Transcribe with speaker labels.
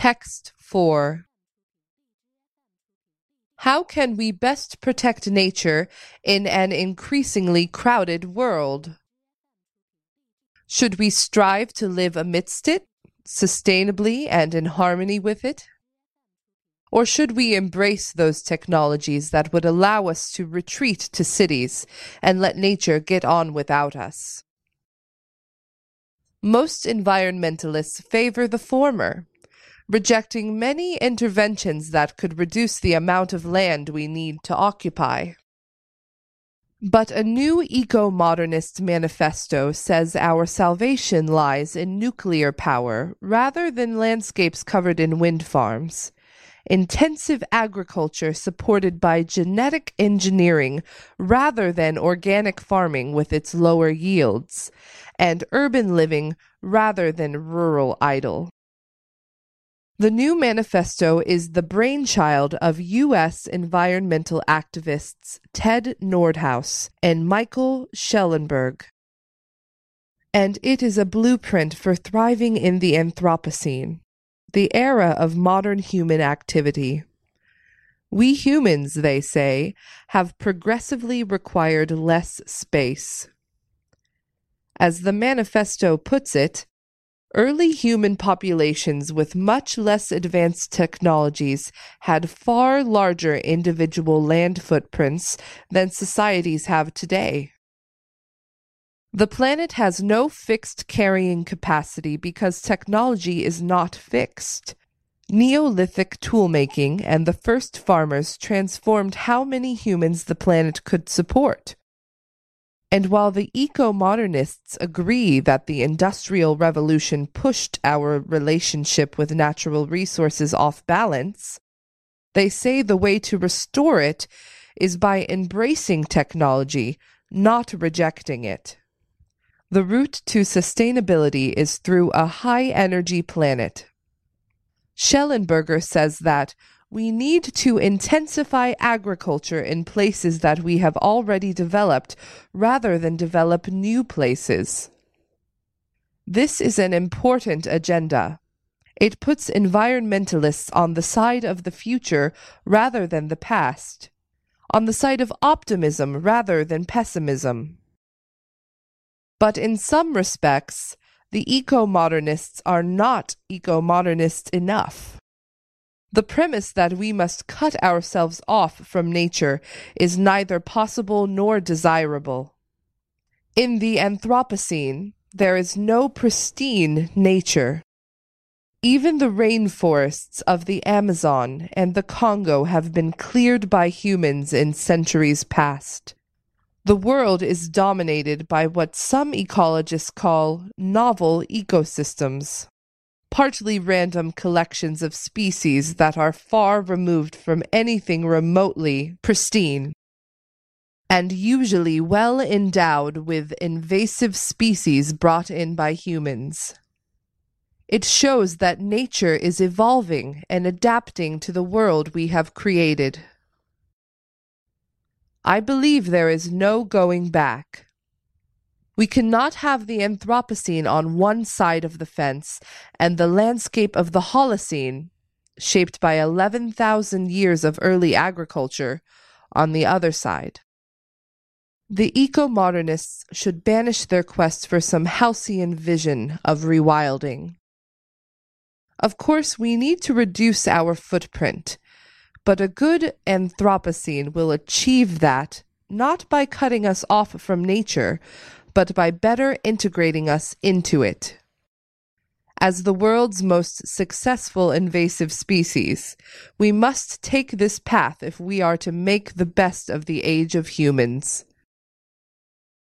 Speaker 1: Text 4 How can we best protect nature in an increasingly crowded world? Should we strive to live amidst it, sustainably and in harmony with it? Or should we embrace those technologies that would allow us to retreat to cities and let nature get on without us? Most environmentalists favor the former, rejecting many interventions that could reduce the amount of land we need to occupy. But a new eco modernist manifesto says our salvation lies in nuclear power rather than landscapes covered in wind farms intensive agriculture supported by genetic engineering rather than organic farming with its lower yields, and urban living rather than rural idyll. The new manifesto is the brainchild of U.S. environmental activists Ted Nordhaus and Michael Shellenberger. And it is a blueprint for thriving in the Anthropocene the era of modern human activity. We humans, they say, have progressively required less space. As the manifesto puts it, early human populations with much less advanced technologies had far larger individual land footprints than societies have today. The planet has no fixed carrying capacity because technology is not fixed. Neolithic toolmaking and the first farmers transformed how many humans the planet could support. And while the eco modernists agree that the Industrial Revolution pushed our relationship with natural resources off balance, they say the way to restore it is by embracing technology, not rejecting it. The route to sustainability is through a high energy planet. Shellenberger says that we need to intensify agriculture in places that we have already developed rather than develop new places. This is an important agenda. It puts environmentalists on the side of the future rather than the past, on the side of optimism rather than pessimism. But in some respects, the eco modernists are not eco modernists enough. The premise that we must cut ourselves off from nature is neither possible nor desirable. In the Anthropocene, there is no pristine nature. Even the rainforests of the Amazon and the Congo have been cleared by humans in centuries past. The world is dominated by what some ecologists call novel ecosystems, partly random collections of species that are far removed from anything remotely pristine, and usually well endowed with invasive species brought in by humans. It shows that nature is evolving and adapting to the world we have created. I believe there is no going back. We cannot have the Anthropocene on one side of the fence and the landscape of the Holocene, shaped by 11,000 years of early agriculture, on the other side. The eco modernists should banish their quest for some halcyon vision of rewilding. Of course, we need to reduce our footprint but a good Anthropocene will achieve that not by cutting us off from nature, but by better integrating us into it. As the world's most successful invasive species, we must take this path if we are to make the best of the age of humans.